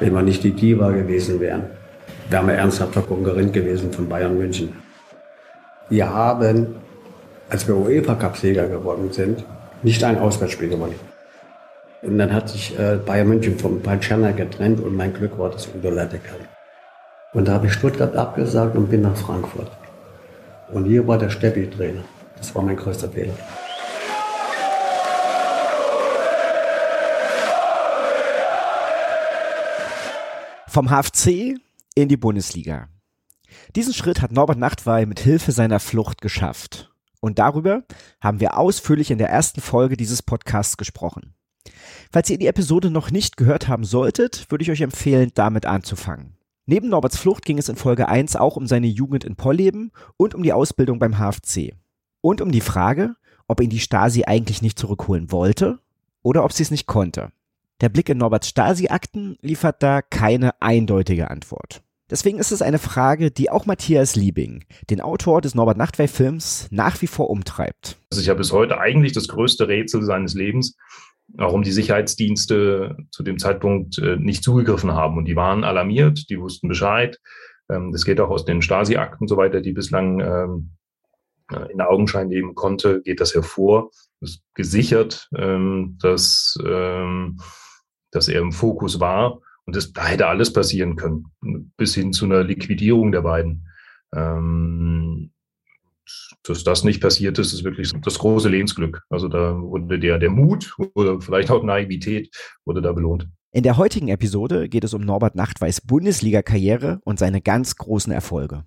wenn wir nicht die Diva gewesen wären. Wären wir ernsthafter Konkurrent gewesen von Bayern München. Wir haben, als wir UEFA Cup-Sieger geworden sind, nicht ein Auswärtsspiel gewonnen. Und dann hat sich äh, Bayern München vom Palcerna getrennt und mein Glück war, dass Udo Lattek kam. Und da habe ich Stuttgart abgesagt und bin nach Frankfurt. Und hier war der Steppi-Trainer. Das war mein größter Fehler. Vom HFC in die Bundesliga. Diesen Schritt hat Norbert Nachtwey mit Hilfe seiner Flucht geschafft. Und darüber haben wir ausführlich in der ersten Folge dieses Podcasts gesprochen. Falls ihr die Episode noch nicht gehört haben solltet, würde ich euch empfehlen, damit anzufangen. Neben Norberts Flucht ging es in Folge 1 auch um seine Jugend in Polleben und um die Ausbildung beim HFC. Und um die Frage, ob ihn die Stasi eigentlich nicht zurückholen wollte oder ob sie es nicht konnte. Der Blick in Norberts Stasi-Akten liefert da keine eindeutige Antwort. Deswegen ist es eine Frage, die auch Matthias Liebing, den Autor des Norbert Nachtwey-Films, nach wie vor umtreibt. Das ist ja bis heute eigentlich das größte Rätsel seines Lebens, warum die Sicherheitsdienste zu dem Zeitpunkt äh, nicht zugegriffen haben. Und die waren alarmiert, die wussten Bescheid. Ähm, das geht auch aus den Stasi-Akten so weiter, die bislang ähm, äh, in Augenschein nehmen konnte, geht das hervor. Es ist gesichert, ähm, dass dass er im Fokus war. Und das, da hätte alles passieren können, bis hin zu einer Liquidierung der beiden. Ähm, dass das nicht passiert ist, ist wirklich das große Lebensglück. Also da wurde der, der Mut oder vielleicht auch Naivität wurde da belohnt. In der heutigen Episode geht es um Norbert Nachtweis Bundesliga-Karriere und seine ganz großen Erfolge.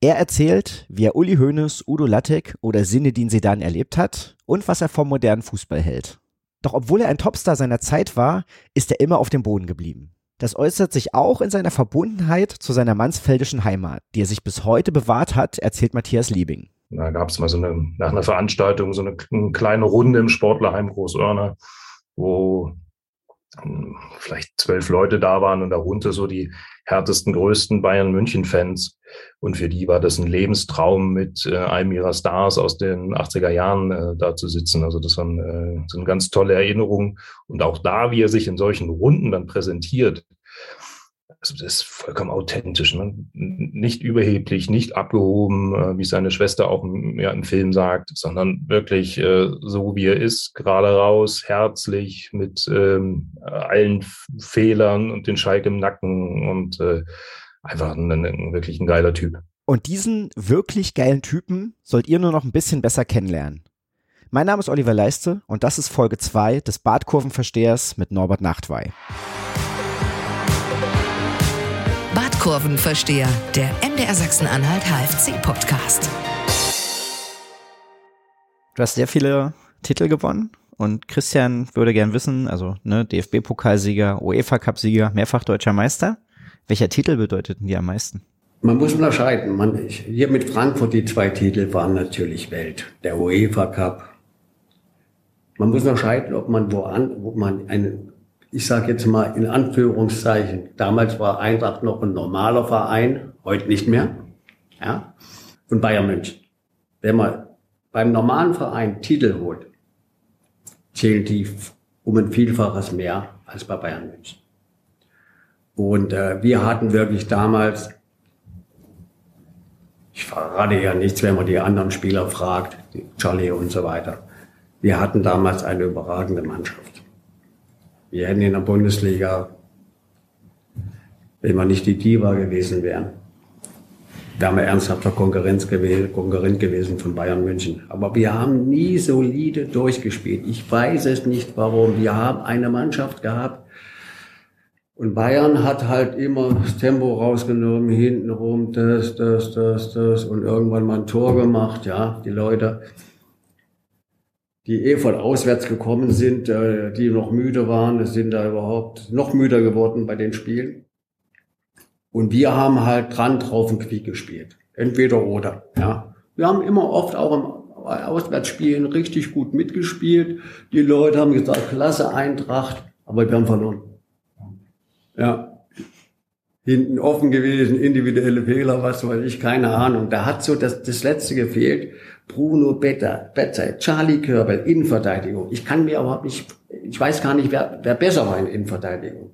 Er erzählt, wie er Uli Hoeneß, Udo Lattek oder Sinedin Sedan erlebt hat und was er vom modernen Fußball hält. Doch obwohl er ein Topstar seiner Zeit war, ist er immer auf dem Boden geblieben. Das äußert sich auch in seiner Verbundenheit zu seiner mansfeldischen Heimat, die er sich bis heute bewahrt hat, erzählt Matthias Liebing. Da gab es mal so eine, nach einer Veranstaltung so eine, eine kleine Runde im Sportlerheim Großörner, wo vielleicht zwölf Leute da waren und darunter so die härtesten, größten Bayern München-Fans. Und für die war das ein Lebenstraum, mit äh, einem ihrer Stars aus den 80er Jahren äh, da zu sitzen. Also das waren, äh, sind ganz tolle Erinnerungen. Und auch da, wie er sich in solchen Runden dann präsentiert, also das ist vollkommen authentisch, ne? nicht überheblich, nicht abgehoben, äh, wie seine Schwester auch im, ja, im Film sagt, sondern wirklich äh, so, wie er ist, gerade raus, herzlich, mit ähm, allen Fehlern und den Schalk im Nacken und äh, einfach ein, ein, wirklich ein geiler Typ. Und diesen wirklich geilen Typen sollt ihr nur noch ein bisschen besser kennenlernen. Mein Name ist Oliver Leiste und das ist Folge 2 des Badkurvenverstehers mit Norbert Nachtwey. Kurvenversteher, der MDR Sachsen-Anhalt HFC-Podcast. Du hast sehr viele Titel gewonnen und Christian würde gern wissen, also ne, DFB-Pokalsieger, UEFA-Cup-Sieger, mehrfach deutscher Meister. Welcher Titel bedeutet dir am meisten? Man muss unterscheiden. Man, hier mit Frankfurt die zwei Titel waren natürlich Welt. Der UEFA Cup. Man muss unterscheiden, ob man wo, an, wo man einen ich sage jetzt mal in Anführungszeichen, damals war Eintracht noch ein normaler Verein, heute nicht mehr, ja, und Bayern München. Wenn man beim normalen Verein Titel holt, zählen die um ein Vielfaches mehr als bei Bayern München. Und äh, wir hatten wirklich damals, ich verrate ja nichts, wenn man die anderen Spieler fragt, Charlie und so weiter, wir hatten damals eine überragende Mannschaft. Wir hätten in der Bundesliga, wenn wir nicht die Diva gewesen wären, wären wir ernsthafter Konkurrenz gewesen, Konkurrent gewesen von Bayern München. Aber wir haben nie solide durchgespielt. Ich weiß es nicht warum. Wir haben eine Mannschaft gehabt, und Bayern hat halt immer das Tempo rausgenommen, hinten rum, das, das, das, das und irgendwann mal ein Tor gemacht, ja, die Leute die eh von auswärts gekommen sind, äh, die noch müde waren, sind da überhaupt noch müder geworden bei den Spielen. Und wir haben halt dran drauf und Quiek gespielt. Entweder oder, ja. Wir haben immer oft auch im Auswärtsspielen richtig gut mitgespielt. Die Leute haben gesagt, klasse Eintracht, aber wir haben verloren. Ja. Hinten offen gewesen, individuelle Fehler, was weiß ich, keine Ahnung. Da hat so das, das Letzte gefehlt. Bruno Better, Better, Charlie Körbel, Innenverteidigung. Ich kann mir überhaupt nicht, ich weiß gar nicht, wer, wer besser war in Innenverteidigung.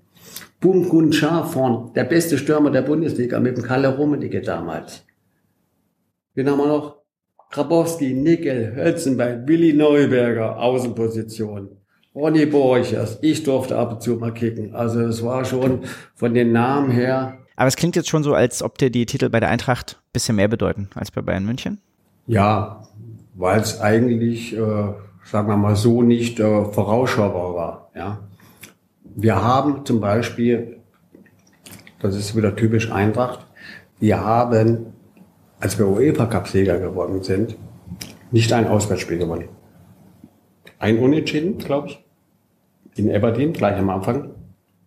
Bum Kun vorn, der beste Stürmer der Bundesliga mit dem Kalle Rummenigge damals. Wen haben wir noch? Grabowski, Nickel, Hölzenbein, Willi Neuberger, Außenposition. Ronny Borchers, ich durfte ab und zu mal kicken. Also es war schon von den Namen her. Aber es klingt jetzt schon so, als ob dir die Titel bei der Eintracht ein bisschen mehr bedeuten als bei Bayern München. Ja, weil es eigentlich, äh, sagen wir mal so, nicht äh, vorausschaubar war. Ja. Wir haben zum Beispiel, das ist wieder typisch Eintracht, wir haben, als wir UEFA-Cup-Sieger geworden sind, nicht ein Auswärtsspiel gewonnen. Ein Unentschieden, glaube ich, in Aberdeen, gleich am Anfang.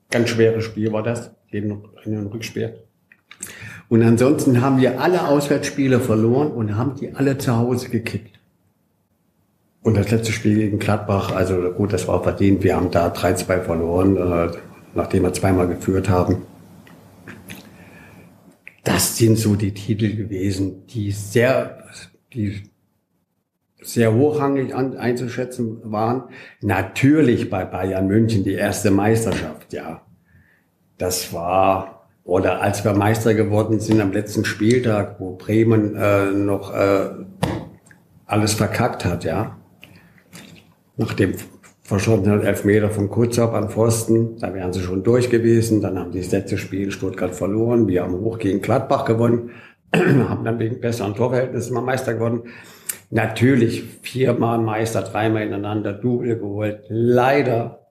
Ganz schweres Spiel war das, in einem Rückspiel. Und ansonsten haben wir alle Auswärtsspiele verloren und haben die alle zu Hause gekickt. Und das letzte Spiel gegen Gladbach, also gut, das war verdient. Wir haben da 3-2 verloren, äh, nachdem wir zweimal geführt haben. Das sind so die Titel gewesen, die sehr, die sehr hochrangig an, einzuschätzen waren. Natürlich bei Bayern München die erste Meisterschaft, ja. Das war, oder als wir Meister geworden sind am letzten Spieltag, wo Bremen äh, noch äh, alles verkackt hat, ja nach dem verschossenen Elfmeter von Kutzab an Pfosten. Da wären sie schon durch gewesen. Dann haben die das letzte Spiel Stuttgart verloren. Wir haben hoch gegen Gladbach gewonnen. haben dann wegen besseren Torverhältnissen mal Meister geworden. Natürlich viermal Meister, dreimal ineinander, Double geholt. Leider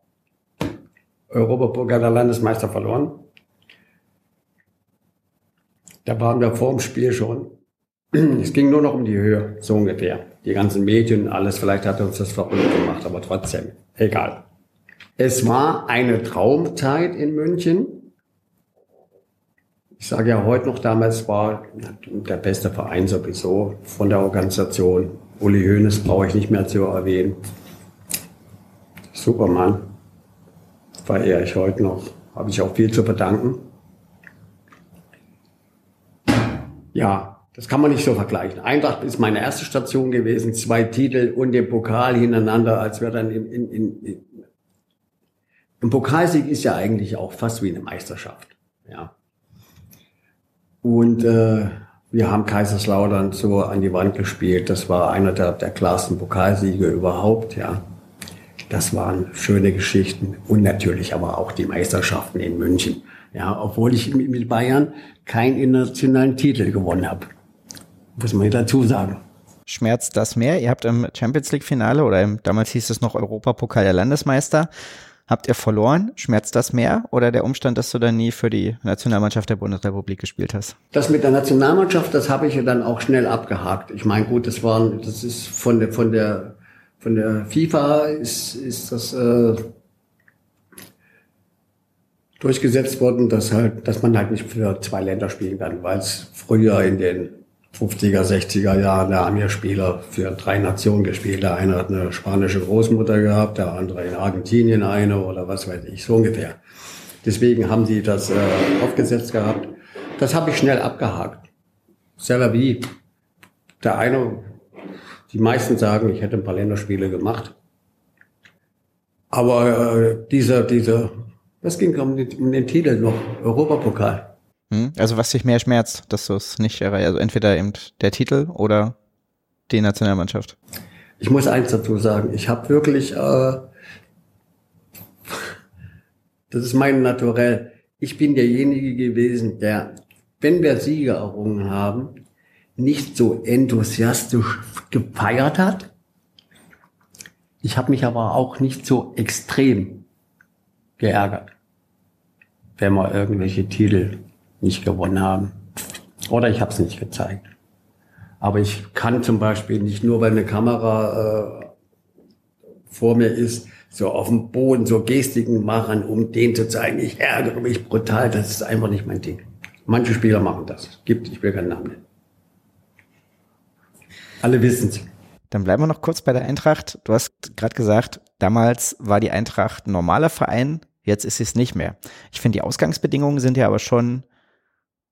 Europapokal der Landesmeister verloren. Da waren wir vor dem Spiel schon. Es ging nur noch um die Höhe, so ungefähr die ganzen Medien, alles, vielleicht hat uns das verrückt gemacht, aber trotzdem, egal. Es war eine Traumzeit in München. Ich sage ja heute noch, damals war der beste Verein sowieso von der Organisation. Uli Hoeneß brauche ich nicht mehr zu erwähnen. Supermann. Verehre ich heute noch. Habe ich auch viel zu bedanken. Ja, das kann man nicht so vergleichen. Eintracht ist meine erste Station gewesen, zwei Titel und den Pokal hintereinander, als wir dann in, in, in, in ein Pokalsieg ist ja eigentlich auch fast wie eine Meisterschaft. Ja. Und äh, wir haben Kaiserslautern so an die Wand gespielt. Das war einer der, der klarsten Pokalsiege überhaupt. Ja. Das waren schöne Geschichten und natürlich aber auch die Meisterschaften in München. Ja, obwohl ich mit Bayern keinen internationalen Titel gewonnen habe muss man dazu sagen. Schmerzt das mehr? Ihr habt im Champions League Finale oder im, damals hieß es noch Europapokal der Landesmeister, habt ihr verloren? Schmerzt das mehr oder der Umstand, dass du dann nie für die Nationalmannschaft der Bundesrepublik gespielt hast? Das mit der Nationalmannschaft, das habe ich ja dann auch schnell abgehakt. Ich meine, gut, das waren, das ist von der, von der, von der FIFA ist, ist das, äh, durchgesetzt worden, dass halt, dass man halt nicht für zwei Länder spielen kann, weil es früher in den 50er, 60er Jahren, da haben ja Spieler für drei Nationen gespielt. Der eine hat eine spanische Großmutter gehabt, der andere in Argentinien eine oder was weiß ich, so ungefähr. Deswegen haben sie das äh, aufgesetzt gehabt. Das habe ich schnell abgehakt. Selber wie der eine, die meisten sagen, ich hätte ein paar Länderspiele gemacht. Aber äh, dieser, dieser, das ging um den, um den Titel noch, Europapokal. Hm? Also was dich mehr schmerzt, dass du es nicht erreichst, also entweder eben der Titel oder die Nationalmannschaft. Ich muss eins dazu sagen, ich habe wirklich, äh, das ist mein Naturell, ich bin derjenige gewesen, der, wenn wir Siege errungen haben, nicht so enthusiastisch gefeiert hat. Ich habe mich aber auch nicht so extrem geärgert, wenn wir irgendwelche Titel nicht gewonnen haben. Oder ich habe es nicht gezeigt. Aber ich kann zum Beispiel nicht nur, weil eine Kamera äh, vor mir ist, so auf dem Boden so Gestiken machen, um den zu zeigen, ich ärgere mich brutal. Das ist einfach nicht mein Ding. Manche Spieler machen das. Gibt, ich will keinen Namen nennen. Alle wissen es. Dann bleiben wir noch kurz bei der Eintracht. Du hast gerade gesagt, damals war die Eintracht ein normaler Verein, jetzt ist es nicht mehr. Ich finde, die Ausgangsbedingungen sind ja aber schon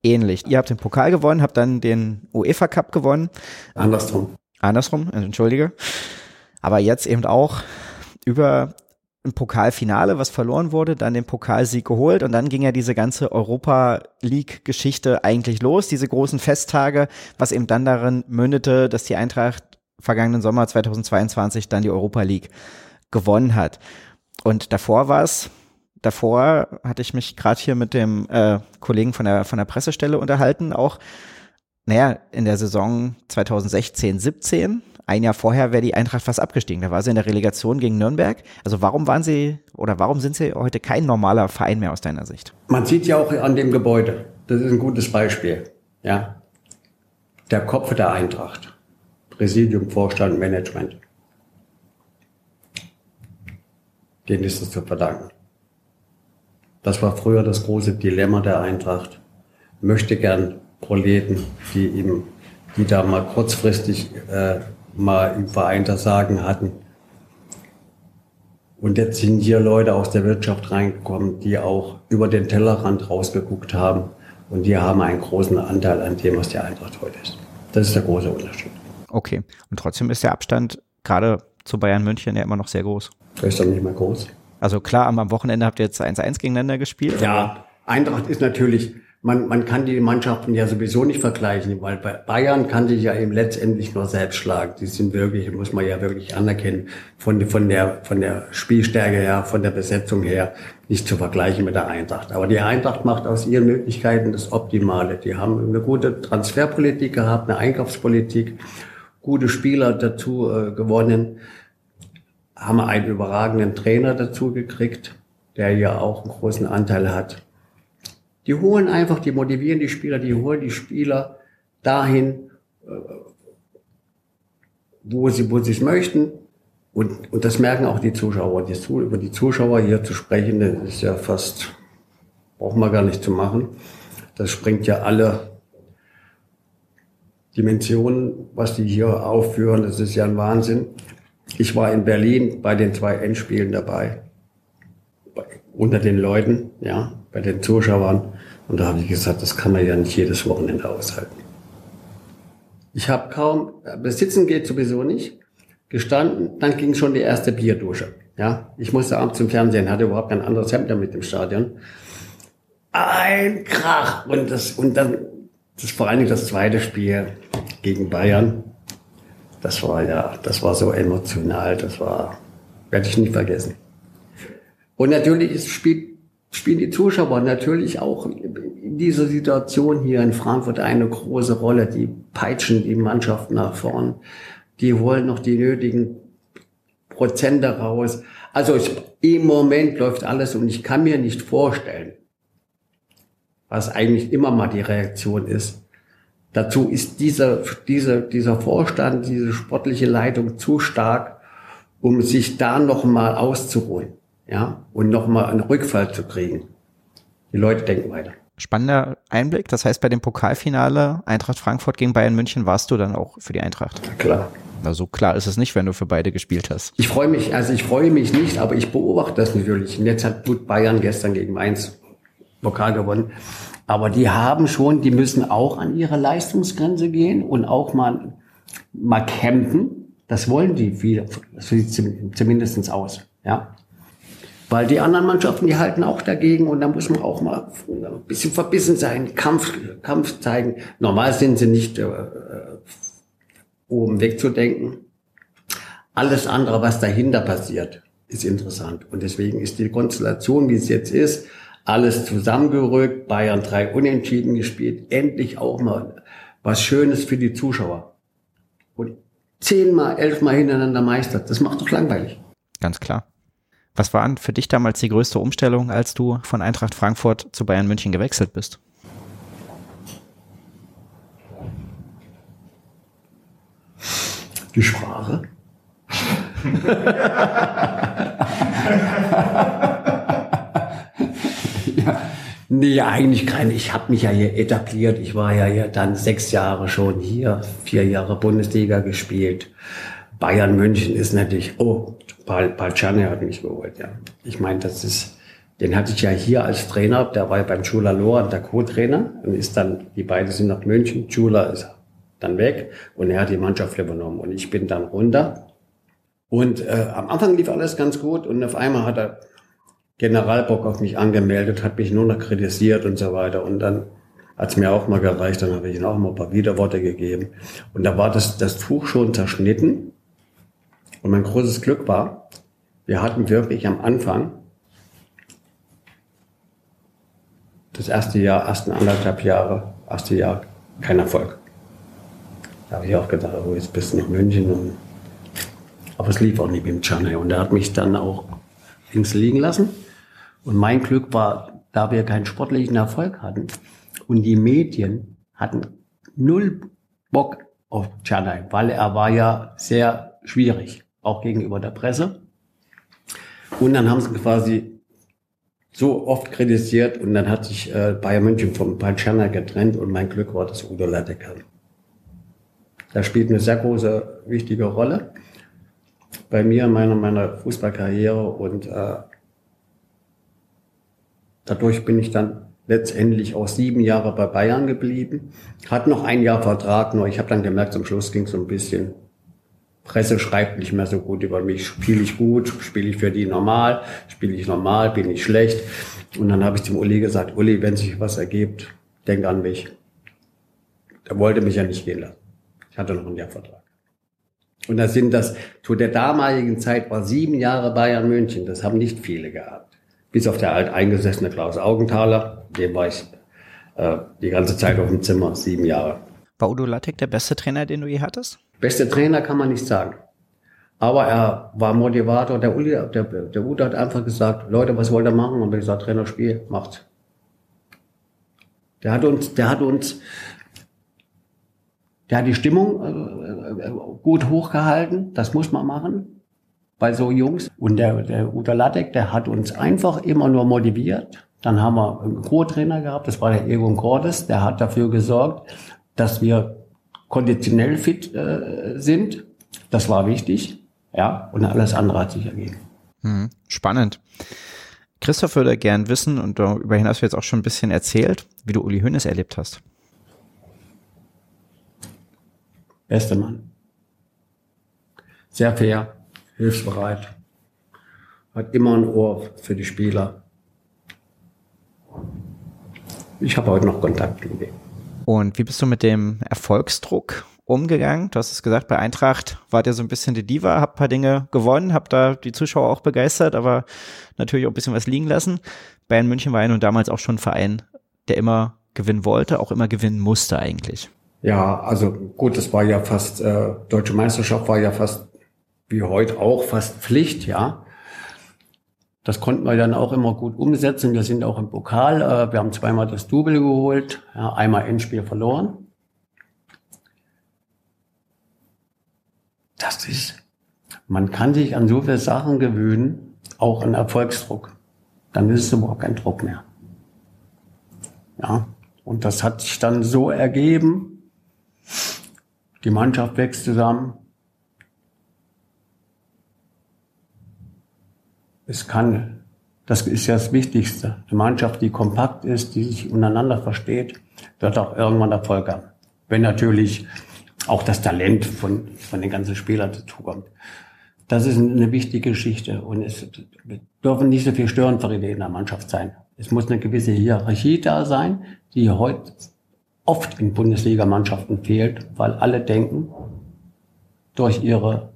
ähnlich. Ihr habt den Pokal gewonnen, habt dann den UEFA Cup gewonnen. Andersrum. Andersrum, entschuldige. Aber jetzt eben auch über ein Pokalfinale, was verloren wurde, dann den Pokalsieg geholt und dann ging ja diese ganze Europa League Geschichte eigentlich los, diese großen Festtage, was eben dann darin mündete, dass die Eintracht vergangenen Sommer 2022 dann die Europa League gewonnen hat. Und davor war es, davor hatte ich mich gerade hier mit dem äh, Kollegen von der von der Pressestelle unterhalten, auch naja, in der Saison 2016, 17 ein Jahr vorher wäre die Eintracht fast abgestiegen. Da war sie in der Relegation gegen Nürnberg. Also warum waren sie oder warum sind sie heute kein normaler Verein mehr aus deiner Sicht? Man sieht ja auch an dem Gebäude. Das ist ein gutes Beispiel. Ja. Der Kopf der Eintracht. Präsidium, Vorstand, Management. Denen ist es zu verdanken. Das war früher das große Dilemma der Eintracht. Möchte gern Proleten, die ihm, die da mal kurzfristig äh, mal im Verein das Sagen hatten. Und jetzt sind hier Leute aus der Wirtschaft reingekommen, die auch über den Tellerrand rausgeguckt haben. Und die haben einen großen Anteil an dem, was die Eintracht heute ist. Das ist der große Unterschied. Okay. Und trotzdem ist der Abstand gerade zu Bayern München ja immer noch sehr groß. Der ist doch nicht mehr groß. Also klar, am Wochenende habt ihr jetzt 1-1 gegeneinander gespielt. Ja, Eintracht ist natürlich man, man kann die Mannschaften ja sowieso nicht vergleichen, weil bei Bayern kann sich ja eben letztendlich nur selbst schlagen. Die sind wirklich, muss man ja wirklich anerkennen, von, von, der, von der Spielstärke her, von der Besetzung her, nicht zu vergleichen mit der Eintracht. Aber die Eintracht macht aus ihren Möglichkeiten das Optimale. Die haben eine gute Transferpolitik gehabt, eine Einkaufspolitik, gute Spieler dazu äh, gewonnen, haben einen überragenden Trainer dazu gekriegt, der ja auch einen großen Anteil hat die holen einfach, die motivieren die Spieler, die holen die Spieler dahin, äh, wo sie, wo sie es möchten. Und, und das merken auch die Zuschauer. Die, über die Zuschauer hier zu sprechen, das ist ja fast, braucht man gar nicht zu machen. Das springt ja alle Dimensionen, was die hier aufführen. Das ist ja ein Wahnsinn. Ich war in Berlin bei den zwei Endspielen dabei. Unter den Leuten, ja, bei den Zuschauern. Und da habe ich gesagt, das kann man ja nicht jedes Wochenende aushalten. Ich habe kaum, besitzen geht sowieso nicht, gestanden, dann ging schon die erste Bierdusche. Ja, ich musste abends zum Fernsehen, hatte überhaupt kein anderes Hemd damit im Stadion. Ein Krach und das und dann das vor allen Dingen das zweite Spiel gegen Bayern. Das war ja, das war so emotional, das war werde ich nicht vergessen. Und natürlich spielt spielen die Zuschauer natürlich auch in dieser Situation hier in Frankfurt eine große Rolle. Die peitschen die Mannschaft nach vorn. Die holen noch die nötigen Prozente raus. Also ich, im Moment läuft alles und ich kann mir nicht vorstellen, was eigentlich immer mal die Reaktion ist. Dazu ist dieser, dieser, dieser Vorstand, diese sportliche Leitung zu stark, um sich da noch mal auszuruhen ja, und nochmal einen Rückfall zu kriegen. Die Leute denken weiter. Spannender Einblick. Das heißt, bei dem Pokalfinale Eintracht Frankfurt gegen Bayern München warst du dann auch für die Eintracht. Na klar. Na, so klar ist es nicht, wenn du für beide gespielt hast. Ich freue mich, also ich freue mich nicht, aber ich beobachte das natürlich. Und jetzt hat gut Bayern gestern gegen Mainz Pokal gewonnen. Aber die haben schon, die müssen auch an ihre Leistungsgrenze gehen und auch mal, mal campen. Das wollen die, viel, das sieht zumindest aus. Ja. Weil die anderen Mannschaften, die halten auch dagegen und da muss man auch mal ein bisschen verbissen sein, Kampf, Kampf zeigen. Normal sind sie nicht äh, oben wegzudenken. Alles andere, was dahinter passiert, ist interessant. Und deswegen ist die Konstellation, wie es jetzt ist, alles zusammengerückt, Bayern drei Unentschieden gespielt, endlich auch mal was Schönes für die Zuschauer. Und zehnmal, elfmal hintereinander meistert, das macht doch langweilig. Ganz klar. Was war für dich damals die größte Umstellung, als du von Eintracht Frankfurt zu Bayern München gewechselt bist? Die Sprache. Nee, eigentlich keine. Ich habe mich ja hier etabliert. Ich war ja hier dann sechs Jahre schon hier, vier Jahre Bundesliga gespielt. Bayern München ist natürlich, oh, Paul, Paul Czerny hat mich geholt, ja. Ich meine, das ist, den hatte ich ja hier als Trainer, der war ja beim Chula Lohr der Co-Trainer und ist dann, die beiden sind nach München, Chula ist dann weg und er hat die Mannschaft übernommen und ich bin dann runter Und äh, am Anfang lief alles ganz gut und auf einmal hat er Generalbock auf mich angemeldet, hat mich nur noch kritisiert und so weiter. Und dann hat es mir auch mal gereicht, dann habe ich ihm auch mal ein paar Widerworte gegeben. Und da war das, das Tuch schon zerschnitten. Und mein großes Glück war, wir hatten wirklich am Anfang das erste Jahr, ersten anderthalb Jahre, erste Jahr kein Erfolg. Da habe ich auch gedacht, oh, jetzt bist du nach München. Und, aber es lief auch nicht mit dem Chanay. Und er hat mich dann auch links liegen lassen. Und mein Glück war, da wir keinen sportlichen Erfolg hatten und die Medien hatten null Bock auf Chanay, weil er war ja sehr schwierig, auch gegenüber der Presse. Und dann haben sie quasi so oft kritisiert und dann hat sich äh, Bayern München vom Palciana getrennt und mein Glück war, dass Udo Lattek kam. Der spielt eine sehr große, wichtige Rolle bei mir in meiner, meiner Fußballkarriere und äh, dadurch bin ich dann letztendlich auch sieben Jahre bei Bayern geblieben. Hat noch ein Jahr Vertrag, nur ich habe dann gemerkt, zum Schluss ging es so ein bisschen Presse schreibt nicht mehr so gut über mich. Spiele ich gut, spiele ich für die normal, spiele ich normal, bin ich schlecht. Und dann habe ich dem Uli gesagt, Uli, wenn sich was ergibt, denk an mich. Er wollte mich ja nicht gehen lassen. Ich hatte noch einen Jahrvertrag. Und da sind das, zu der damaligen Zeit war sieben Jahre Bayern München. Das haben nicht viele gehabt. Bis auf der alteingesessene Klaus Augenthaler, dem war ich äh, die ganze Zeit auf dem Zimmer, sieben Jahre. War Udo Lattek der beste Trainer, den du je hattest? Beste Trainer kann man nicht sagen. Aber er war Motivator. Der Uli, der, der Udo hat einfach gesagt, Leute, was wollt ihr machen? Und ich gesagt, Trainer, Spiel, macht's. Der hat uns, der hat uns, der die Stimmung äh, äh, gut hochgehalten. Das muss man machen bei so Jungs. Und der, der Udo Lattek, der hat uns einfach immer nur motiviert. Dann haben wir einen Co-Trainer gehabt, das war der Egon Cordes, der hat dafür gesorgt, dass wir konditionell fit äh, sind. Das war wichtig. Ja, und alles andere hat sich ergeben. Hm, spannend. Christoph würde gern wissen, und darüber hinaus du jetzt auch schon ein bisschen erzählt, wie du Uli Hoeneß erlebt hast. Bester Mann. Sehr fair, hilfsbereit, hat immer ein Ohr für die Spieler. Ich habe heute noch Kontakt mit ihm. Und wie bist du mit dem Erfolgsdruck umgegangen? Du hast es gesagt, bei Eintracht wart ihr so ein bisschen die Diva, habt ein paar Dinge gewonnen, habt da die Zuschauer auch begeistert, aber natürlich auch ein bisschen was liegen lassen. Bayern München war ja nun damals auch schon ein Verein, der immer gewinnen wollte, auch immer gewinnen musste eigentlich. Ja, also gut, das war ja fast, äh, Deutsche Meisterschaft war ja fast wie heute auch fast Pflicht, ja. Das konnten wir dann auch immer gut umsetzen. Wir sind auch im Pokal. Äh, wir haben zweimal das Double geholt, ja, einmal Endspiel verloren. Das ist, man kann sich an so viele Sachen gewöhnen, auch an Erfolgsdruck. Dann ist es überhaupt kein Druck mehr. Ja, und das hat sich dann so ergeben. Die Mannschaft wächst zusammen. es kann, das ist ja das Wichtigste, eine Mannschaft, die kompakt ist, die sich untereinander versteht, wird auch irgendwann Erfolg haben. Wenn natürlich auch das Talent von, von den ganzen Spielern dazu kommt. Das ist eine wichtige Geschichte und es dürfen nicht so viel Störenfriede in der Mannschaft sein. Es muss eine gewisse Hierarchie da sein, die heute oft in Bundesligamannschaften fehlt, weil alle denken, durch ihre,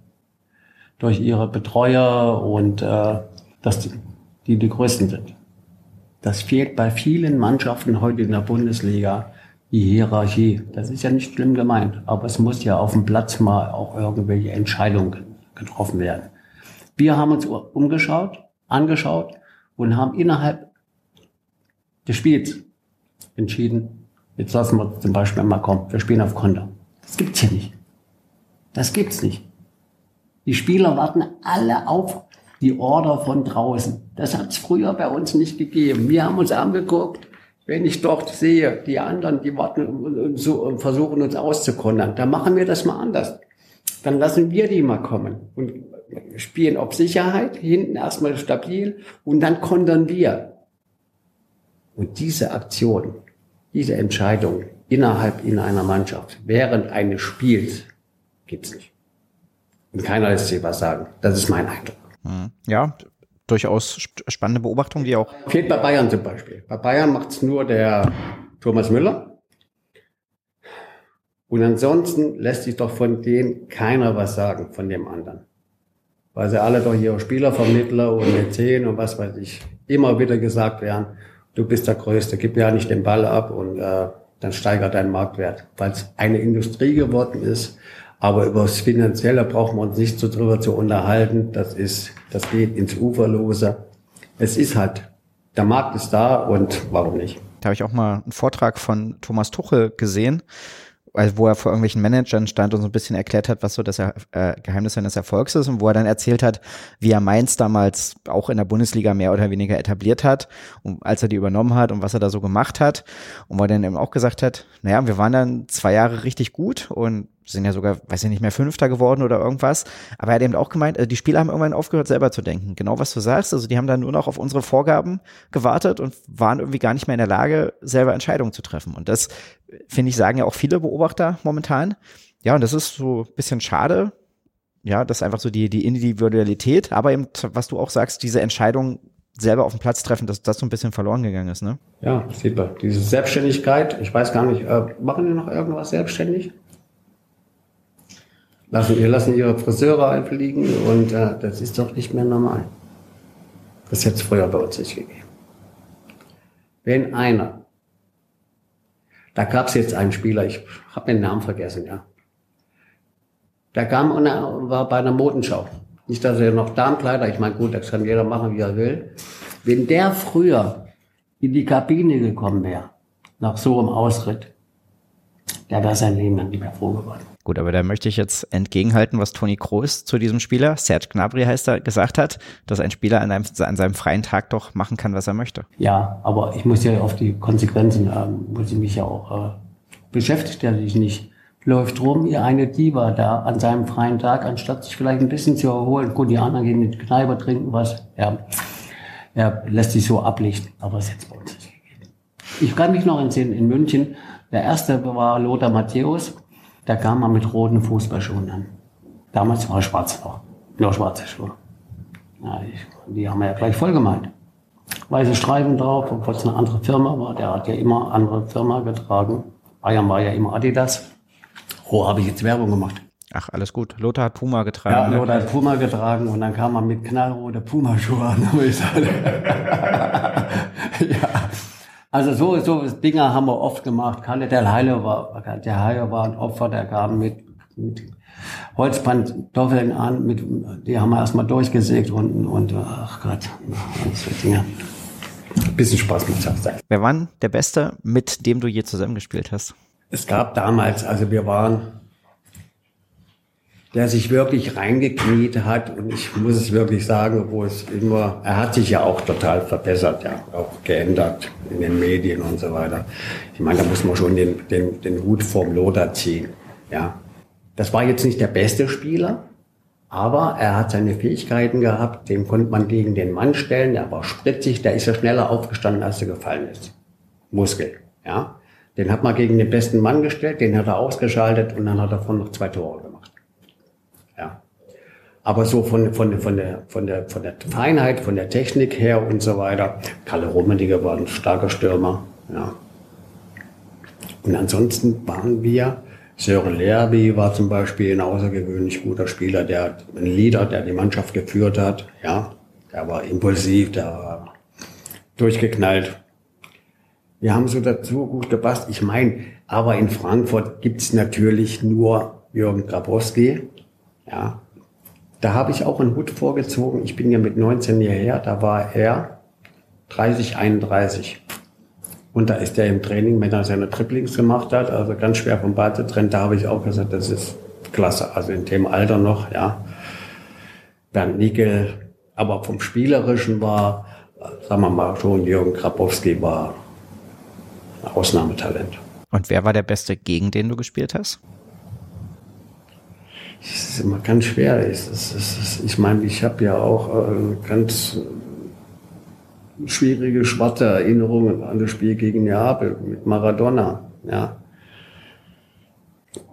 durch ihre Betreuer und äh, dass die, die die Größten sind. Das fehlt bei vielen Mannschaften heute in der Bundesliga, die Hierarchie. Das ist ja nicht schlimm gemeint, aber es muss ja auf dem Platz mal auch irgendwelche Entscheidungen getroffen werden. Wir haben uns umgeschaut, angeschaut und haben innerhalb des Spiels entschieden, jetzt lassen wir zum Beispiel mal kommen, wir spielen auf Konter. Das gibt's hier nicht. Das gibt's nicht. Die Spieler warten alle auf die Order von draußen. Das hat es früher bei uns nicht gegeben. Wir haben uns angeguckt, wenn ich dort sehe, die anderen, die warten und versuchen uns auszukontern, dann machen wir das mal anders. Dann lassen wir die mal kommen und spielen auf Sicherheit, hinten erstmal stabil und dann kontern wir. Und diese Aktion, diese Entscheidung innerhalb in einer Mannschaft während eines Spiels gibt's nicht. Und keiner lässt sich was sagen. Das ist mein Eindruck. Hm. Ja, durchaus spannende Beobachtung, die auch. Fehlt bei Bayern zum Beispiel. Bei Bayern macht es nur der Thomas Müller. Und ansonsten lässt sich doch von denen keiner was sagen, von dem anderen. Weil sie alle doch hier Spielervermittler und Mäzen und was weiß ich immer wieder gesagt werden, du bist der Größte, gib ja nicht den Ball ab und äh, dann steigert dein Marktwert. Weil es eine Industrie geworden ist, aber über das Finanzielle brauchen wir uns nicht so drüber zu unterhalten. Das ist, das geht ins Uferlose. Es ist halt, der Markt ist da und warum nicht? Da habe ich auch mal einen Vortrag von Thomas Tuchel gesehen, also wo er vor irgendwelchen Managern stand und so ein bisschen erklärt hat, was so das äh, Geheimnis seines Erfolgs ist und wo er dann erzählt hat, wie er Mainz damals auch in der Bundesliga mehr oder weniger etabliert hat und als er die übernommen hat und was er da so gemacht hat. Und wo er dann eben auch gesagt hat, naja, wir waren dann zwei Jahre richtig gut und sind ja sogar, weiß ich nicht mehr, Fünfter geworden oder irgendwas. Aber er hat eben auch gemeint, also die Spieler haben irgendwann aufgehört, selber zu denken. Genau was du sagst. Also die haben dann nur noch auf unsere Vorgaben gewartet und waren irgendwie gar nicht mehr in der Lage, selber Entscheidungen zu treffen. Und das, finde ich, sagen ja auch viele Beobachter momentan. Ja, und das ist so ein bisschen schade. Ja, das ist einfach so die, die Individualität, aber eben, was du auch sagst, diese Entscheidung selber auf dem Platz treffen, dass das so ein bisschen verloren gegangen ist, ne? Ja, sieht man. Diese Selbstständigkeit, ich weiß gar nicht, äh, machen die noch irgendwas selbstständig? Lassen, wir lassen ihre Friseure einfliegen und äh, das ist doch nicht mehr normal. Das hätte es früher bei uns nicht gegeben. Wenn einer, da gab es jetzt einen Spieler, ich habe den Namen vergessen, ja. Der kam und er war bei einer Modenschau. Nicht, dass er noch Darmkleider, ich meine, gut, das kann jeder machen, wie er will. Wenn der früher in die Kabine gekommen wäre, nach so einem Ausritt, der wäre sein Leben dann nicht mehr froh geworden. Gut, aber da möchte ich jetzt entgegenhalten, was Toni Kroos zu diesem Spieler, Serge Gnabry heißt er, gesagt hat, dass ein Spieler an, einem, an seinem freien Tag doch machen kann, was er möchte. Ja, aber ich muss ja auf die Konsequenzen, ähm, muss ich mich ja auch, äh, beschäftigt er sich nicht. Läuft rum, ihr eine Diva da an seinem freien Tag, anstatt sich vielleicht ein bisschen zu erholen. Gut, die anderen gehen in die Kneipe, trinken was. Ja, er lässt sich so ablichten, aber es jetzt bei uns. Ich kann mich noch entsinnen, in München, der erste war Lothar Matthäus, da kam man mit roten Fußballschuhen an. Damals war er schwarz noch. Nur schwarze Schuhe. Ja, ich, die haben wir ja gleich voll gemalt. Weiße Streifen drauf, obwohl es eine andere Firma war. Der hat ja immer andere Firma getragen. Bayern war ja immer Adidas. Oh, habe ich jetzt Werbung gemacht. Ach, alles gut. Lothar hat Puma getragen. Ja, ne? Lothar hat Puma getragen und dann kam man mit knallrote Puma-Schuhe an. Also so, so Dinger haben wir oft gemacht. Kalle der Heile war, der Heile war ein Opfer, der kam mit, mit Holzpantoffeln an, mit, die haben wir erstmal durchgesägt unten und ach Gott, so Dinger. Bisschen Spaß das sein. Wer war der Beste, mit dem du je zusammengespielt hast? Es gab damals, also wir waren der sich wirklich reingekniet hat und ich muss es wirklich sagen, wo es immer, er hat sich ja auch total verbessert, ja, auch geändert in den Medien und so weiter. Ich meine, da muss man schon den, den, den Hut vom Loder ziehen, ja. Das war jetzt nicht der beste Spieler, aber er hat seine Fähigkeiten gehabt, den konnte man gegen den Mann stellen, der war spritzig, der ist ja schneller aufgestanden, als er gefallen ist. Muskel, ja. Den hat man gegen den besten Mann gestellt, den hat er ausgeschaltet und dann hat er von noch zwei Tore. Aber so von, von, von, der, von, der, von der Feinheit, von der Technik her und so weiter, Kalle Rummeniger war ein starker Stürmer. Ja. Und ansonsten waren wir, Sören Lerby war zum Beispiel ein außergewöhnlich guter Spieler, der ein Leader, der die Mannschaft geführt hat. Ja, der war impulsiv, der war durchgeknallt. Wir haben so dazu gut gepasst. Ich meine, aber in Frankfurt gibt's natürlich nur Jürgen Grabowski, ja, da habe ich auch einen Hut vorgezogen. Ich bin ja mit 19 hierher, da war er 30, 31. Und da ist er im Training, wenn er seine Triplings gemacht hat, also ganz schwer vom zu trennen, da habe ich auch gesagt, das ist klasse. Also in dem Alter noch, ja. Bernd Nickel, aber vom Spielerischen war, sagen wir mal schon, Jürgen Krapowski war ein Ausnahmetalent. Und wer war der Beste, gegen den du gespielt hast? Es ist immer ganz schwer. Es ist, es ist, ich meine, ich habe ja auch äh, ganz schwierige, schwarze Erinnerungen an das Spiel gegen Neapel mit Maradona. Ja.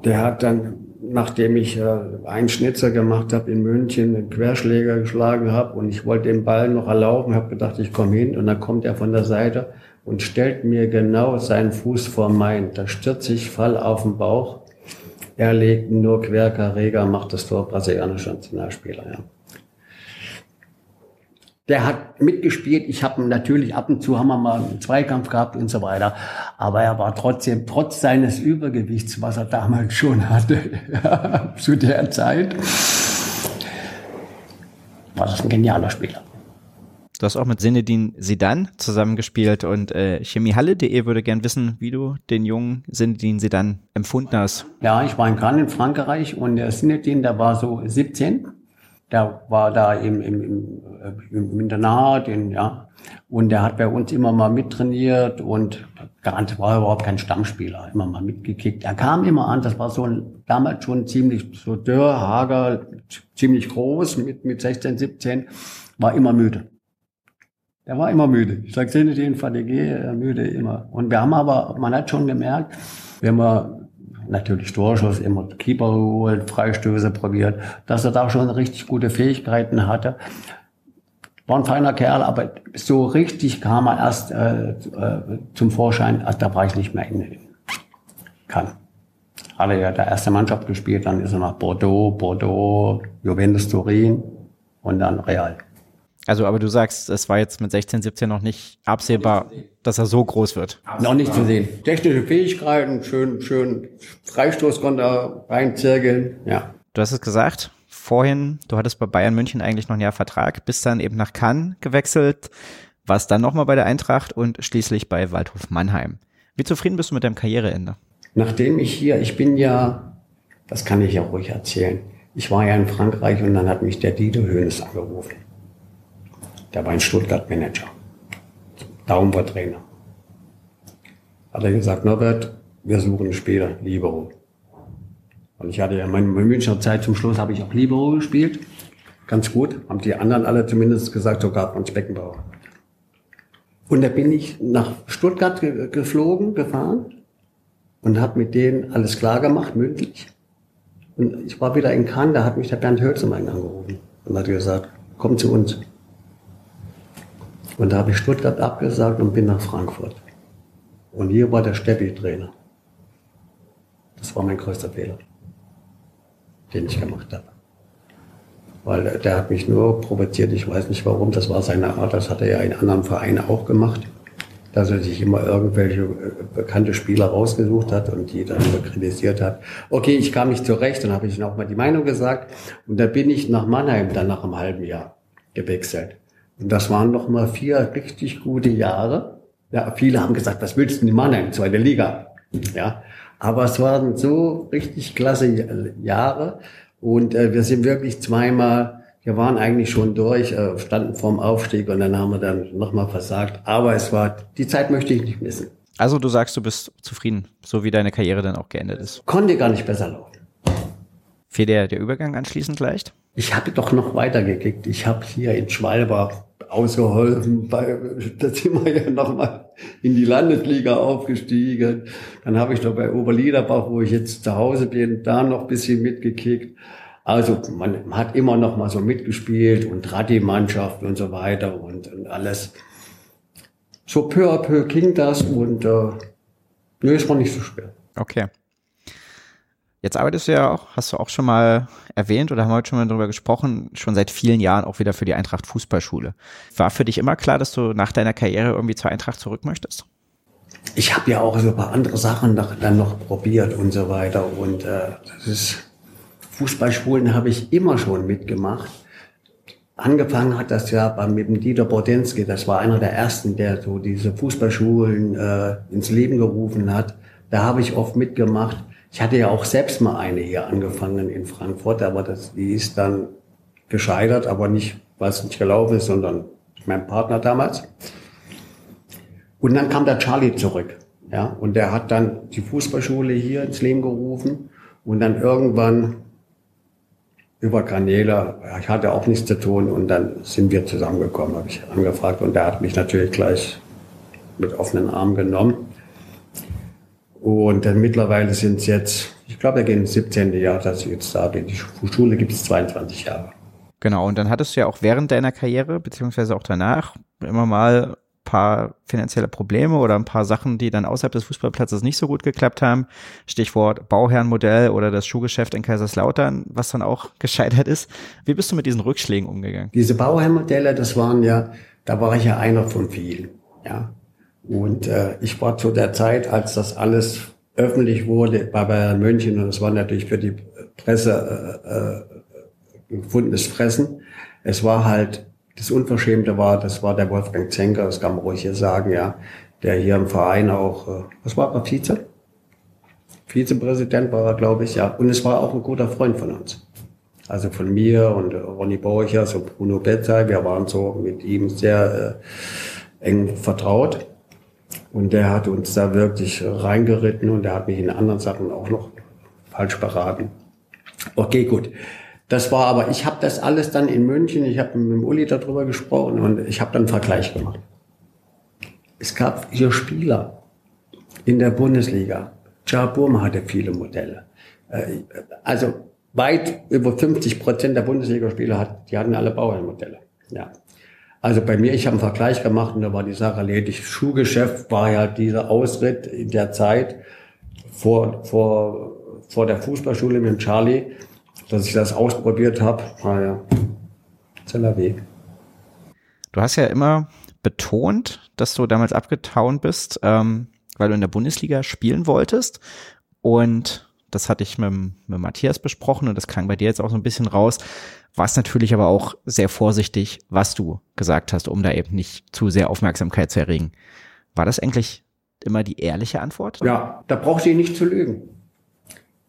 Der hat dann nachdem ich äh, einen Schnitzer gemacht habe in München, einen Querschläger geschlagen habe und ich wollte den Ball noch erlauben, habe gedacht, ich komme hin und dann kommt er von der Seite und stellt mir genau seinen Fuß vor meinen. Da stürze ich, fall auf den Bauch. Er legt nur quer, Carrega macht das Tor, brasilianischer Nationalspieler, ja. Der hat mitgespielt. Ich habe natürlich ab und zu haben wir mal einen Zweikampf gehabt und so weiter. Aber er war trotzdem, trotz seines Übergewichts, was er damals schon hatte, zu der Zeit, war das ein genialer Spieler. Du hast auch mit Sinedin Sidan zusammengespielt und äh, chemiehalle.de würde gern wissen, wie du den jungen Sinedin Sidan empfunden hast. Ja, ich war in Cannes in Frankreich und der Sinedin, der war so 17 der war da im, im, im, im Internat, in, ja. Und der hat bei uns immer mal mittrainiert und garantiert war überhaupt kein Stammspieler, immer mal mitgekickt. Er kam immer an, das war so ein, damals schon ziemlich so dürr, hager, ziemlich groß, mit, mit 16, 17, war immer müde. Der war immer müde. Ich sag, sehen Sie den Fadege, müde immer. Und wir haben aber, man hat schon gemerkt, wenn wir natürlich Torschuss, immer Keeper geholt, Freistöße probiert, dass er da schon richtig gute Fähigkeiten hatte. War ein feiner Kerl, aber so richtig kam er erst äh, äh, zum Vorschein, als da war ich nicht mehr in kann. Hat er ja der erste Mannschaft gespielt, dann ist er nach Bordeaux, Bordeaux, Juventus Turin und dann Real. Also, aber du sagst, es war jetzt mit 16, 17 noch nicht absehbar, dass er so groß wird. Noch nicht zu sehen. Technische Fähigkeiten, schön, schön Freistoß konnte er reinzirkeln, ja. Du hast es gesagt, vorhin, du hattest bei Bayern München eigentlich noch ein Jahr Vertrag, bist dann eben nach Cannes gewechselt, warst dann nochmal bei der Eintracht und schließlich bei Waldhof Mannheim. Wie zufrieden bist du mit deinem Karriereende? Nachdem ich hier, ich bin ja, das kann ich ja ruhig erzählen, ich war ja in Frankreich und dann hat mich der Dieter Hönes angerufen. Der war ein Stuttgart-Manager. Daumentrainer. Hat er gesagt, Norbert, wir suchen einen Spieler, Libero. Und ich hatte ja in meiner Münchner Zeit zum Schluss habe ich auch Libero gespielt. Ganz gut. Haben die anderen alle zumindest gesagt, sogar Franz Beckenbauer. Und da bin ich nach Stuttgart ge geflogen, gefahren und habe mit denen alles klar gemacht, mündlich. Und ich war wieder in Cannes, da hat mich der Bernd Hölzemann angerufen und hat gesagt, komm zu uns. Und da habe ich Stuttgart abgesagt und bin nach Frankfurt. Und hier war der Steppi-Trainer. Das war mein größter Fehler, den ich gemacht habe. Weil der hat mich nur provoziert, ich weiß nicht warum, das war seine Art, das hat er ja in anderen Vereinen auch gemacht, dass er sich immer irgendwelche äh, bekannte Spieler rausgesucht hat und die dann kritisiert hat. Okay, ich kam nicht zurecht, dann habe ich ihm auch mal die Meinung gesagt und da bin ich nach Mannheim dann nach einem halben Jahr gewechselt. Und das waren noch mal vier richtig gute Jahre. Ja, viele haben gesagt, was willst du denn machen in zweiter Liga? Ja, aber es waren so richtig klasse Jahre und äh, wir sind wirklich zweimal, wir waren eigentlich schon durch, äh, standen vorm Aufstieg und dann haben wir dann nochmal versagt. Aber es war, die Zeit möchte ich nicht missen. Also du sagst, du bist zufrieden, so wie deine Karriere dann auch geendet ist. Konnte gar nicht besser laufen. Fiel der, der Übergang anschließend leicht? Ich habe doch noch weitergekickt. Ich habe hier in Schwalbach ausgeholfen. Bei, da sind wir ja nochmal in die Landesliga aufgestiegen. Dann habe ich doch bei Oberliederbach, wo ich jetzt zu Hause bin, da noch ein bisschen mitgekickt. Also man hat immer noch mal so mitgespielt und Ratti-Mannschaft und so weiter und, und, alles. So peu à peu ging das und äh, nö, es war nicht so schwer. Okay. Jetzt arbeitest du ja auch, hast du auch schon mal erwähnt oder haben wir heute schon mal darüber gesprochen, schon seit vielen Jahren auch wieder für die Eintracht Fußballschule. War für dich immer klar, dass du nach deiner Karriere irgendwie zur Eintracht zurück möchtest? Ich habe ja auch so ein paar andere Sachen dann noch probiert und so weiter. Und äh, das ist, Fußballschulen habe ich immer schon mitgemacht. Angefangen hat das ja beim, mit dem Dieter Bordensky. Das war einer der ersten, der so diese Fußballschulen äh, ins Leben gerufen hat. Da habe ich oft mitgemacht. Ich hatte ja auch selbst mal eine hier angefangen in Frankfurt, aber das, die ist dann gescheitert, aber nicht, weil es nicht gelaufen ist, sondern mein Partner damals. Und dann kam der Charlie zurück. Ja, und der hat dann die Fußballschule hier ins Leben gerufen und dann irgendwann über Kanäle, ich hatte auch nichts zu tun und dann sind wir zusammengekommen, habe ich angefragt und der hat mich natürlich gleich mit offenen Armen genommen. Und dann mittlerweile sind es jetzt Ich glaube, wir gehen ins 17. Jahr, dass ich jetzt da bin. Die Schule gibt es 22 Jahre. Genau, und dann hattest du ja auch während deiner Karriere, beziehungsweise auch danach, immer mal paar finanzielle Probleme oder ein paar Sachen, die dann außerhalb des Fußballplatzes nicht so gut geklappt haben. Stichwort Bauherrenmodell oder das Schuhgeschäft in Kaiserslautern, was dann auch gescheitert ist. Wie bist du mit diesen Rückschlägen umgegangen? Diese Bauherrenmodelle, das waren ja, da war ich ja einer von vielen. Ja. Und äh, ich war zu der Zeit, als das alles öffentlich wurde bei Bayern München, und das war natürlich für die Presse äh, äh, gefundenes Fressen. Es war halt, das Unverschämte war, das war der Wolfgang Zenker, das kann man ruhig hier sagen, ja, der hier im Verein auch, äh, was war er, Vize? Vizepräsident war er, glaube ich, ja. Und es war auch ein guter Freund von uns. Also von mir und Ronny Borchers und Bruno Betzey, wir waren so mit ihm sehr äh, eng vertraut. Und der hat uns da wirklich reingeritten und der hat mich in anderen Sachen auch noch falsch beraten. Okay, gut. Das war aber, ich habe das alles dann in München, ich habe mit dem Uli darüber gesprochen und ich habe dann einen Vergleich gemacht. Es gab vier Spieler in der Bundesliga. Burma hatte viele Modelle. Äh, also weit über 50 Prozent der Bundesligaspieler hat, die hatten alle Bauherrmodelle. Ja. Also bei mir, ich habe einen Vergleich gemacht und da war die Sache erledigt. Schuhgeschäft war ja dieser Ausritt in der Zeit vor, vor, vor der Fußballschule mit dem Charlie dass ich das ausprobiert habe. Naja, Zeller Weg. Du hast ja immer betont, dass du damals abgetauen bist, ähm, weil du in der Bundesliga spielen wolltest. Und das hatte ich mit, mit Matthias besprochen und das klang bei dir jetzt auch so ein bisschen raus. Warst natürlich aber auch sehr vorsichtig, was du gesagt hast, um da eben nicht zu sehr Aufmerksamkeit zu erregen. War das eigentlich immer die ehrliche Antwort? Ja, da brauchst du nicht zu lügen.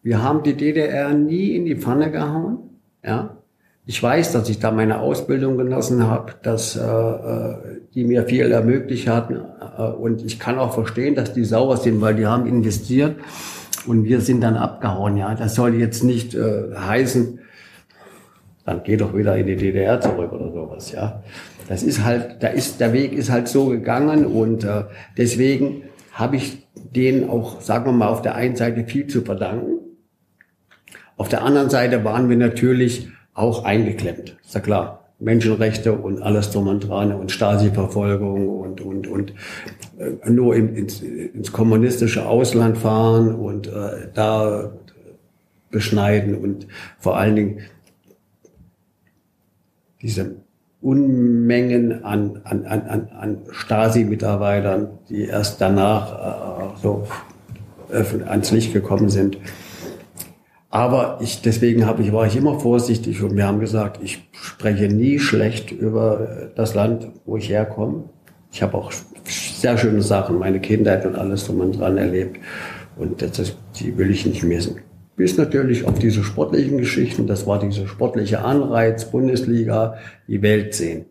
Wir haben die DDR nie in die Pfanne gehauen. Ja. Ich weiß, dass ich da meine Ausbildung genossen habe, dass äh, äh, die mir viel ermöglicht hatten. Äh, und ich kann auch verstehen, dass die sauer sind, weil die haben investiert und wir sind dann abgehauen. Ja, das soll jetzt nicht äh, heißen, dann geh doch wieder in die DDR zurück oder sowas. Ja, das ist halt, da ist der Weg ist halt so gegangen und äh, deswegen habe ich denen auch, sagen wir mal, auf der einen Seite viel zu verdanken. Auf der anderen Seite waren wir natürlich auch eingeklemmt. Ist ja klar. Menschenrechte und alles drum und dran und Stasi-Verfolgung und, und, und äh, nur im, ins, ins kommunistische Ausland fahren und äh, da beschneiden und vor allen Dingen diese Unmengen an, an, an, an Stasi-Mitarbeitern, die erst danach äh, so ans Licht gekommen sind. Aber ich, deswegen habe ich, war ich immer vorsichtig und wir haben gesagt, ich spreche nie schlecht über das Land, wo ich herkomme. Ich habe auch sehr schöne Sachen, meine Kindheit und alles drum und dran erlebt. Und das, die will ich nicht missen. Bis natürlich auf diese sportlichen Geschichten, das war dieser sportliche Anreiz, Bundesliga, die Welt sehen.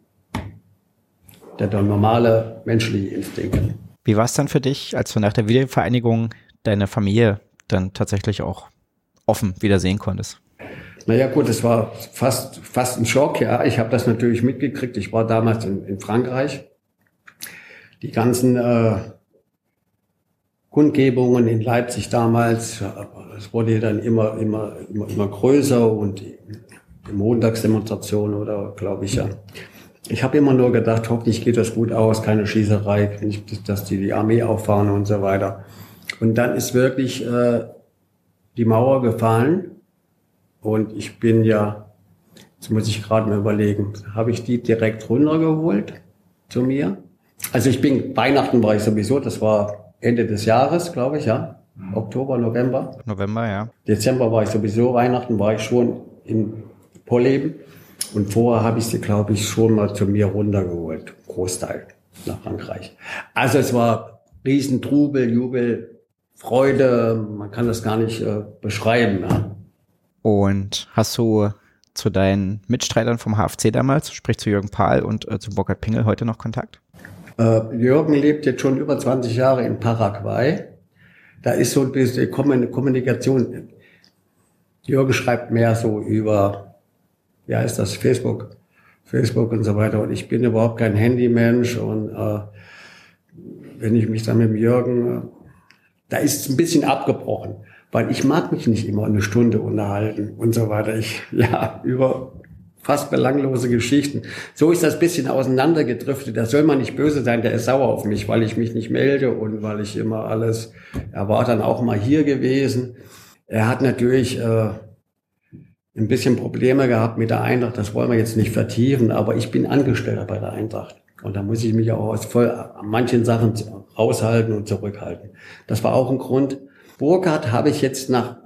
Der, der normale menschliche Instinkt. Wie war es dann für dich, als du nach der Wiedervereinigung deine Familie dann tatsächlich auch offen wieder sehen konntest? Naja gut, es war fast, fast ein Schock, ja. Ich habe das natürlich mitgekriegt. Ich war damals in, in Frankreich. Die ganzen äh, Kundgebungen in Leipzig damals, es wurde dann immer, immer, immer, immer größer und die, Montagsdemonstration oder glaube ich ja. Ich habe immer nur gedacht, hoffentlich geht das gut aus, keine Schießerei, nicht, dass die die Armee auffahren und so weiter. Und dann ist wirklich äh, die Mauer gefallen und ich bin ja, jetzt muss ich gerade mal überlegen, habe ich die direkt runtergeholt zu mir? Also ich bin, Weihnachten war ich sowieso, das war Ende des Jahres, glaube ich, ja. Mhm. Oktober, November. November, ja. Dezember war ich sowieso, Weihnachten war ich schon in Polleben. Und vorher habe ich sie, glaube ich, schon mal zu mir runtergeholt. Großteil nach Frankreich. Also es war Riesentrubel, Jubel, Freude, man kann das gar nicht äh, beschreiben. Ja. Und hast du zu deinen Mitstreitern vom HFC damals, sprich zu Jürgen Pahl und äh, zu Burkhard Pingel, heute noch Kontakt? Äh, Jürgen lebt jetzt schon über 20 Jahre in Paraguay. Da ist so ein bisschen Kommunikation. Jürgen schreibt mehr so über, ja, ist das Facebook, Facebook und so weiter. Und ich bin überhaupt kein Handymensch. Und äh, wenn ich mich dann mit Jürgen da ist es ein bisschen abgebrochen. weil ich mag mich nicht immer eine Stunde unterhalten und so weiter. Ich, ja, über fast belanglose Geschichten. So ist das bisschen auseinandergedriftet. Da soll man nicht böse sein, der ist sauer auf mich, weil ich mich nicht melde und weil ich immer alles, er war dann auch mal hier gewesen. Er hat natürlich äh, ein bisschen Probleme gehabt mit der Eintracht, das wollen wir jetzt nicht vertiefen, aber ich bin Angestellter bei der Eintracht. Und da muss ich mich auch aus voll an manchen Sachen raushalten und zurückhalten. Das war auch ein Grund. Burkhardt habe ich jetzt nach,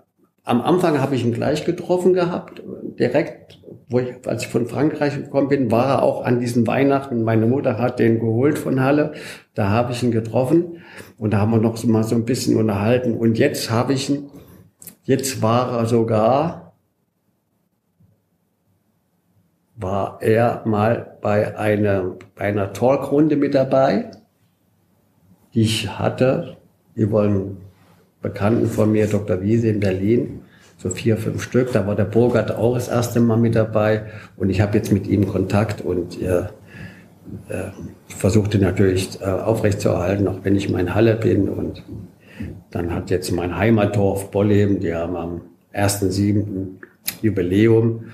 am Anfang habe ich ihn gleich getroffen gehabt, direkt wo ich, als ich von Frankreich gekommen bin, war er auch an diesen Weihnachten. Meine Mutter hat den geholt von Halle. Da habe ich ihn getroffen und da haben wir noch so mal so ein bisschen unterhalten. Und jetzt habe ich ihn, jetzt war er sogar, war er mal bei einer, bei einer Talkrunde mit dabei, die ich hatte über einen Bekannten von mir, Dr. Wiese in Berlin so vier, fünf Stück. Da war der Burgert auch das erste Mal mit dabei und ich habe jetzt mit ihm Kontakt und äh, äh, versuchte natürlich äh, aufrechtzuerhalten, auch wenn ich mal in Halle bin. Und dann hat jetzt mein Heimatdorf Bolleben, die haben am 1.7. Jubiläum.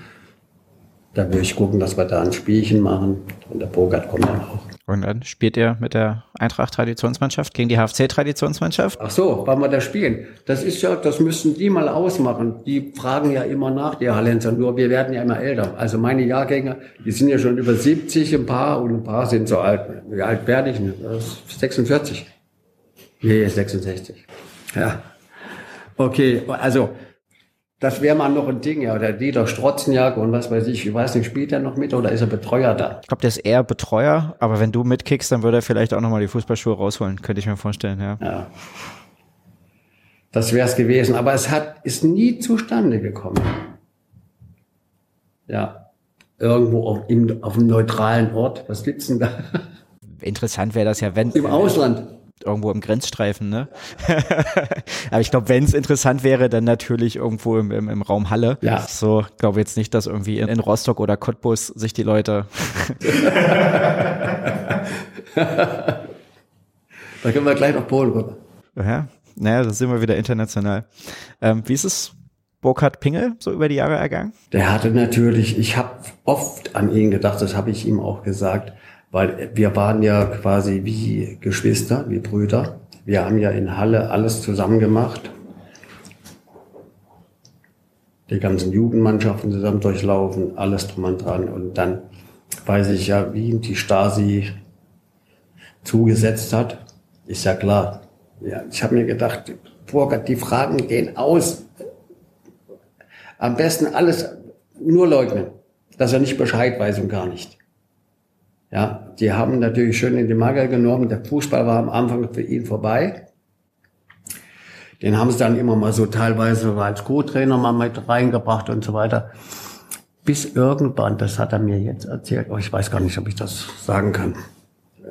Da will ich gucken, dass wir da ein Spielchen machen und der Burgert kommt dann auch. Und dann spielt ihr mit der Eintracht-Traditionsmannschaft gegen die HFC-Traditionsmannschaft? Ach so, wann wir da spielen. Das ist ja, das müssen die mal ausmachen. Die fragen ja immer nach, die Hallenser. Nur wir werden ja immer älter. Also meine Jahrgänge, die sind ja schon über 70, ein paar und ein paar sind so alt. Wie alt werde ich? 46. Nee, 66. Ja. Okay, also das wäre mal noch ein Ding, ja. Der Dieter Strotzenjag und was weiß ich, ich weiß nicht, spielt er noch mit oder ist er Betreuer da? Ich glaube, der ist eher Betreuer, aber wenn du mitkickst, dann würde er vielleicht auch nochmal die Fußballschuhe rausholen, könnte ich mir vorstellen, ja. ja. Das wäre es gewesen, aber es hat, ist nie zustande gekommen. Ja. Irgendwo auf, im, auf einem neutralen Ort. Was gibt's denn da? Interessant wäre das ja, wenn. Im Ausland irgendwo im Grenzstreifen, ne? Aber ich glaube, wenn es interessant wäre, dann natürlich irgendwo im, im, im Raum Halle. Ja. So, glaube jetzt nicht, dass irgendwie in, in Rostock oder Cottbus sich die Leute. da können wir gleich nach Polen rüber. Ja, naja, da sind wir wieder international. Ähm, wie ist es Burkhard Pingel so über die Jahre ergangen? Der hatte natürlich, ich habe oft an ihn gedacht, das habe ich ihm auch gesagt, weil wir waren ja quasi wie Geschwister, wie Brüder. Wir haben ja in Halle alles zusammen gemacht. Die ganzen Jugendmannschaften zusammen durchlaufen, alles drum und dran. Und dann weiß ich ja, wie die Stasi zugesetzt hat. Ist ja klar. Ja, ich habe mir gedacht, Burkhard, die Fragen gehen aus. Am besten alles nur leugnen, dass er nicht Bescheid weiß und gar nicht. Ja, die haben natürlich schön in die Mager genommen. Der Fußball war am Anfang für ihn vorbei. Den haben sie dann immer mal so teilweise als Co-Trainer mal mit reingebracht und so weiter. Bis irgendwann, das hat er mir jetzt erzählt, oh, ich weiß gar nicht, ob ich das sagen kann.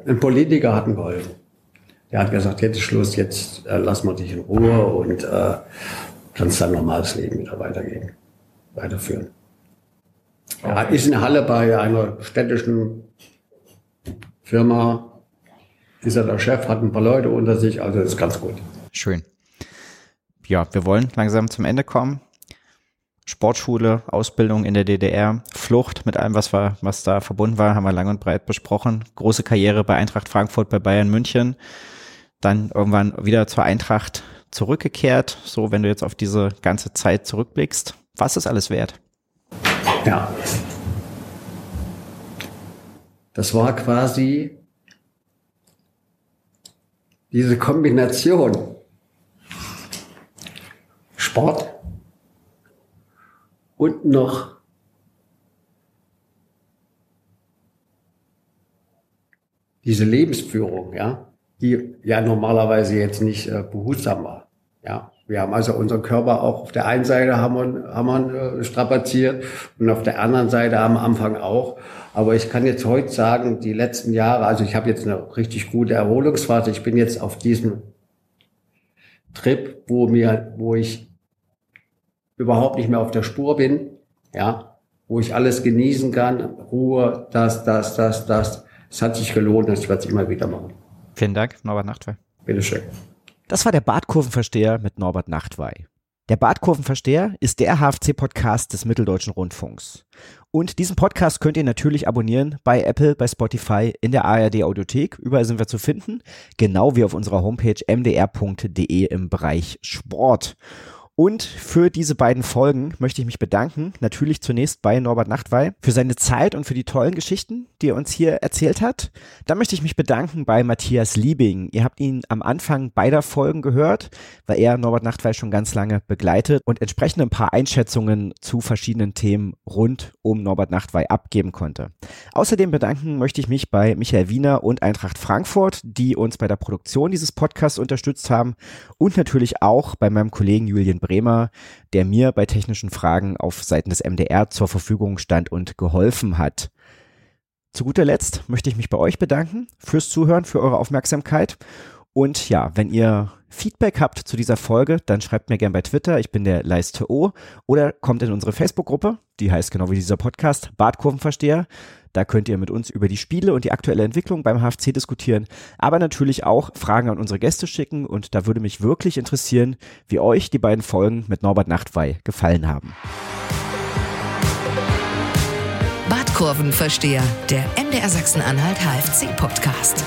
Ein Politiker hat ihm geholfen. Der hat gesagt, jetzt ist Schluss, jetzt äh, lassen wir dich in Ruhe und äh, kannst dein normales Leben wieder weitergehen, weiterführen. Okay. Er ist in Halle bei einer städtischen Firma ist er der Chef, hat ein paar Leute unter sich, also ist ganz gut. Schön. Ja, wir wollen langsam zum Ende kommen. Sportschule, Ausbildung in der DDR, Flucht mit allem, was, war, was da verbunden war, haben wir lang und breit besprochen. Große Karriere bei Eintracht Frankfurt, bei Bayern München. Dann irgendwann wieder zur Eintracht zurückgekehrt. So, wenn du jetzt auf diese ganze Zeit zurückblickst, was ist alles wert? Ja, das war quasi diese Kombination Sport und noch diese Lebensführung, ja, die ja normalerweise jetzt nicht äh, behutsam war, ja. Wir haben also unseren Körper auch auf der einen Seite haben wir, haben wir äh, strapaziert und auf der anderen Seite am Anfang auch. Aber ich kann jetzt heute sagen, die letzten Jahre, also ich habe jetzt eine richtig gute Erholungsphase. Ich bin jetzt auf diesem Trip, wo mir, wo ich überhaupt nicht mehr auf der Spur bin, ja, wo ich alles genießen kann, Ruhe, das, das, das, das. Es hat sich gelohnt, das werde ich immer wieder machen. Vielen Dank, Norbert Nachtwey. Bitteschön. Das war der Bartkurvenversteher mit Norbert Nachtwey. Der Bartkurvenversteher ist der HFC-Podcast des Mitteldeutschen Rundfunks. Und diesen Podcast könnt ihr natürlich abonnieren bei Apple, bei Spotify, in der ARD Audiothek. Überall sind wir zu finden. Genau wie auf unserer Homepage mdr.de im Bereich Sport. Und für diese beiden Folgen möchte ich mich bedanken. Natürlich zunächst bei Norbert Nachtwey für seine Zeit und für die tollen Geschichten, die er uns hier erzählt hat. Dann möchte ich mich bedanken bei Matthias Liebing. Ihr habt ihn am Anfang beider Folgen gehört, weil er Norbert Nachtwey schon ganz lange begleitet und entsprechend ein paar Einschätzungen zu verschiedenen Themen rund um Norbert Nachtwey abgeben konnte. Außerdem bedanken möchte ich mich bei Michael Wiener und Eintracht Frankfurt, die uns bei der Produktion dieses Podcasts unterstützt haben und natürlich auch bei meinem Kollegen Julian Bremer, der mir bei technischen Fragen auf Seiten des MDR zur Verfügung stand und geholfen hat. Zu guter Letzt möchte ich mich bei euch bedanken fürs Zuhören, für eure Aufmerksamkeit. Und ja, wenn ihr Feedback habt zu dieser Folge, dann schreibt mir gerne bei Twitter, ich bin der Leiste.o oder kommt in unsere Facebook-Gruppe, die heißt genau wie dieser Podcast, Bartkurvenversteher. Da könnt ihr mit uns über die Spiele und die aktuelle Entwicklung beim HFC diskutieren, aber natürlich auch Fragen an unsere Gäste schicken und da würde mich wirklich interessieren, wie euch die beiden Folgen mit Norbert Nachtwey gefallen haben. Bartkurvenversteher, der MDR Sachsen-Anhalt HFC-Podcast.